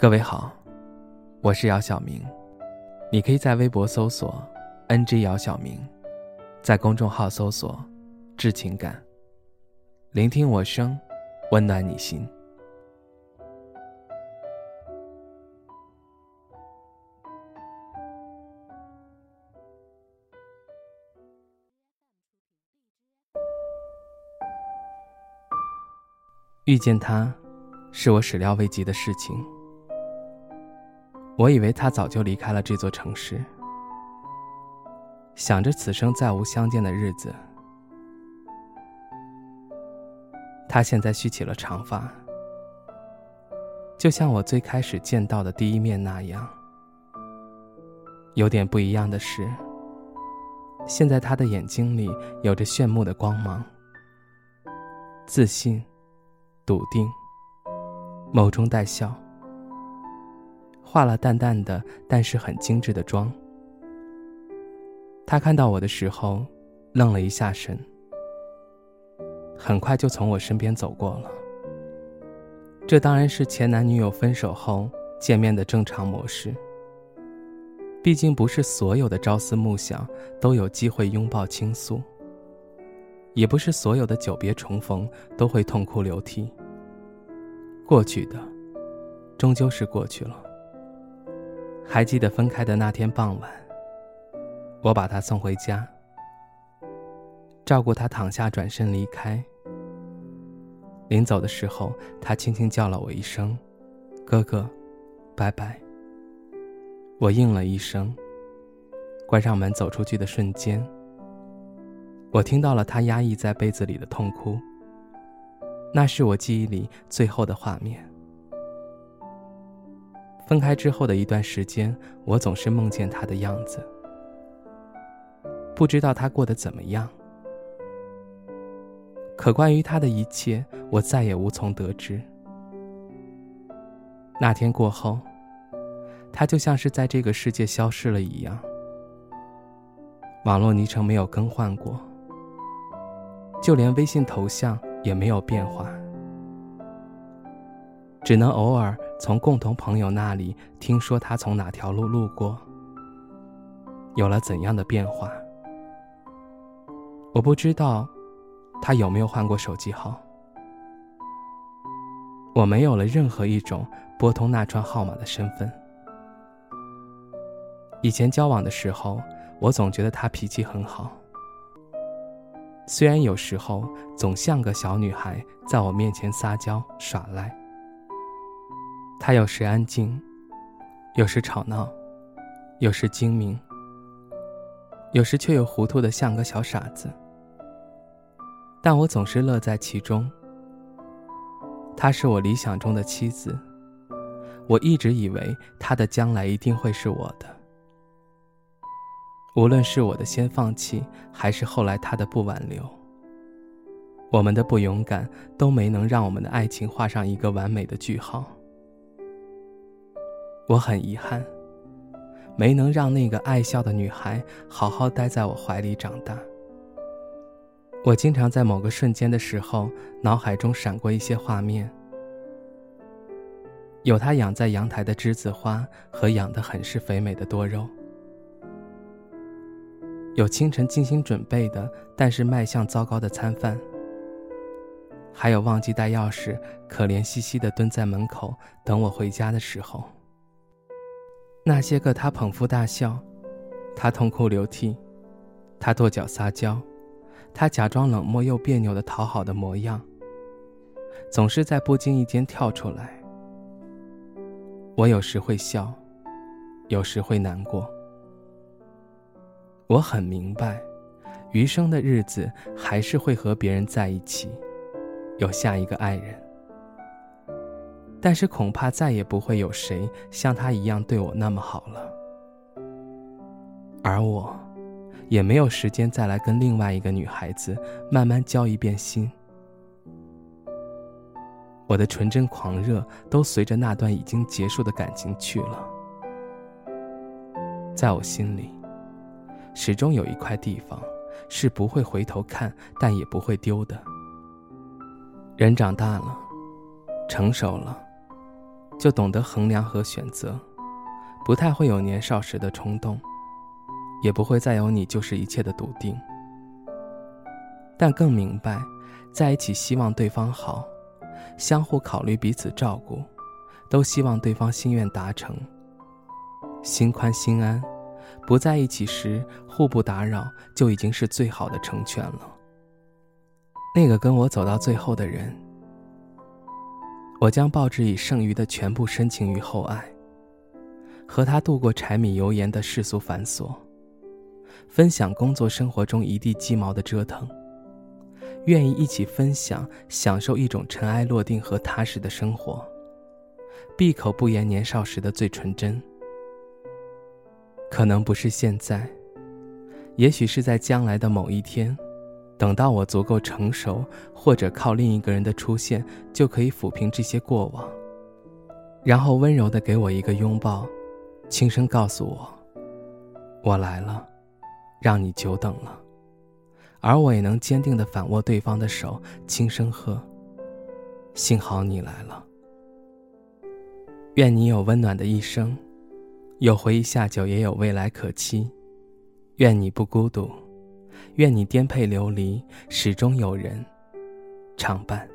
各位好，我是姚晓明，你可以在微博搜索 “ng 姚晓明”，在公众号搜索“致情感”，聆听我声，温暖你心。遇见他，是我始料未及的事情。我以为他早就离开了这座城市，想着此生再无相见的日子。他现在蓄起了长发，就像我最开始见到的第一面那样。有点不一样的是，现在他的眼睛里有着炫目的光芒，自信、笃定，眸中带笑。化了淡淡的，但是很精致的妆。他看到我的时候，愣了一下神，很快就从我身边走过了。这当然是前男女友分手后见面的正常模式。毕竟不是所有的朝思暮想都有机会拥抱倾诉，也不是所有的久别重逢都会痛哭流涕。过去的，终究是过去了。还记得分开的那天傍晚，我把他送回家，照顾他躺下，转身离开。临走的时候，他轻轻叫了我一声：“哥哥，拜拜。”我应了一声，关上门走出去的瞬间，我听到了他压抑在被子里的痛哭。那是我记忆里最后的画面。分开之后的一段时间，我总是梦见他的样子，不知道他过得怎么样。可关于他的一切，我再也无从得知。那天过后，他就像是在这个世界消失了一样，网络昵称没有更换过，就连微信头像也没有变化。只能偶尔从共同朋友那里听说他从哪条路路过，有了怎样的变化。我不知道他有没有换过手机号。我没有了任何一种拨通那串号码的身份。以前交往的时候，我总觉得他脾气很好，虽然有时候总像个小女孩在我面前撒娇耍赖。他有时安静，有时吵闹，有时精明，有时却又糊涂的像个小傻子。但我总是乐在其中。她是我理想中的妻子，我一直以为她的将来一定会是我的。无论是我的先放弃，还是后来他的不挽留，我们的不勇敢都没能让我们的爱情画上一个完美的句号。我很遗憾，没能让那个爱笑的女孩好好待在我怀里长大。我经常在某个瞬间的时候，脑海中闪过一些画面：有她养在阳台的栀子花和养得很是肥美的多肉，有清晨精心准备的但是卖相糟糕的餐饭，还有忘记带钥匙、可怜兮兮的蹲在门口等我回家的时候。那些个他捧腹大笑，他痛哭流涕，他跺脚撒娇，他假装冷漠又别扭的讨好的模样，总是在不经意间跳出来。我有时会笑，有时会难过。我很明白，余生的日子还是会和别人在一起，有下一个爱人。但是恐怕再也不会有谁像他一样对我那么好了，而我，也没有时间再来跟另外一个女孩子慢慢交一遍心。我的纯真狂热都随着那段已经结束的感情去了，在我心里，始终有一块地方是不会回头看，但也不会丢的。人长大了，成熟了。就懂得衡量和选择，不太会有年少时的冲动，也不会再有你就是一切的笃定。但更明白，在一起希望对方好，相互考虑彼此照顾，都希望对方心愿达成，心宽心安，不在一起时互不打扰，就已经是最好的成全了。那个跟我走到最后的人。我将报之以剩余的全部深情与厚爱，和他度过柴米油盐的世俗繁琐，分享工作生活中一地鸡毛的折腾，愿意一起分享享受一种尘埃落定和踏实的生活，闭口不言年少时的最纯真。可能不是现在，也许是在将来的某一天。等到我足够成熟，或者靠另一个人的出现，就可以抚平这些过往，然后温柔的给我一个拥抱，轻声告诉我：“我来了，让你久等了。”而我也能坚定的反握对方的手，轻声喝：“幸好你来了。”愿你有温暖的一生，有回忆下酒，也有未来可期。愿你不孤独。愿你颠沛流离，始终有人常伴。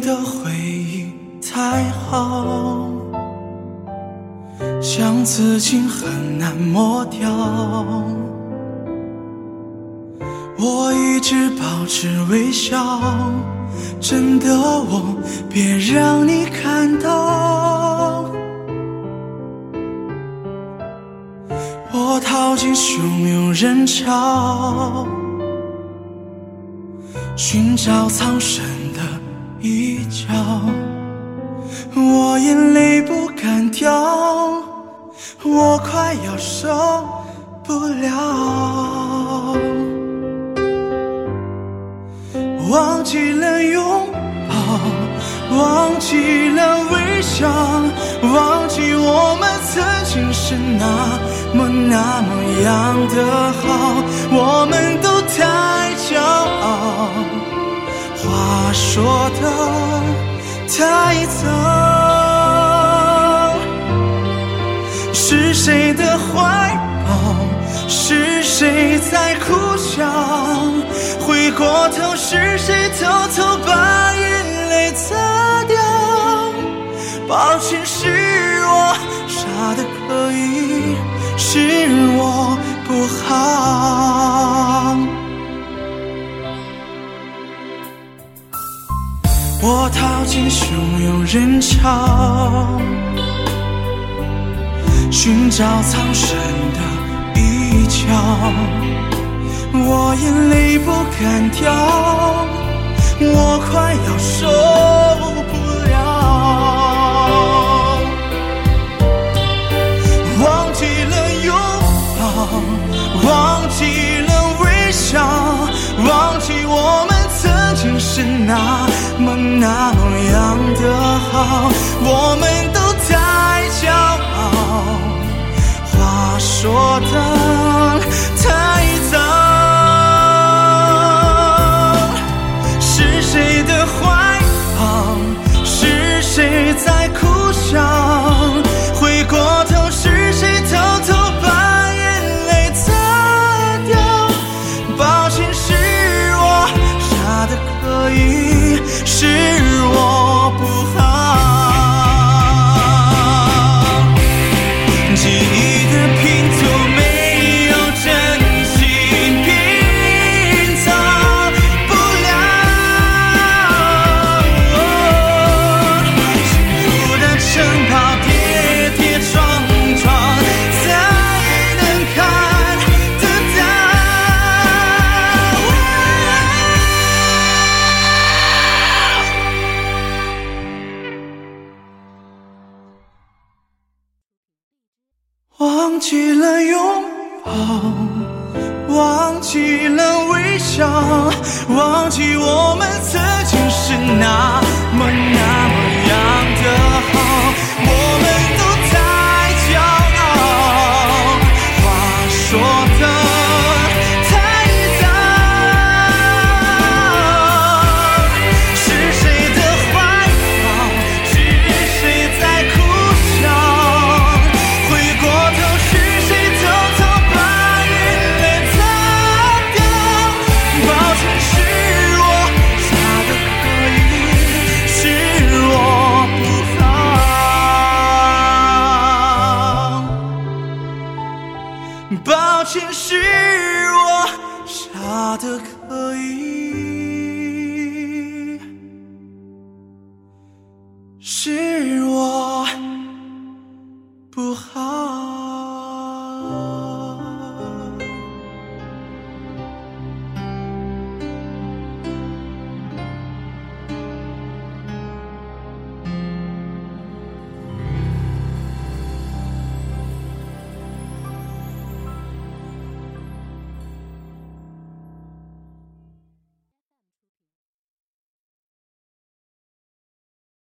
的回忆太好，像刺青很难抹掉。我一直保持微笑，真的我别让你看到。我逃进汹涌人潮，寻找藏身。一角，我眼泪不敢掉，我快要受不了。忘记了拥抱，忘记了微笑，忘记我们曾经是那么那么样的好，我话说的太早，是谁的怀抱？是谁在哭笑？回过头，是谁偷偷把眼泪擦掉？抱歉，是我傻的我逃进汹涌人潮，寻找藏身的一角。我眼泪不敢掉，我快要受不了。忘记了拥抱，忘记了微笑，忘记我们曾经是那。么那么忘记了拥抱忘记了微笑忘记我们曾经是那么那全是我傻得可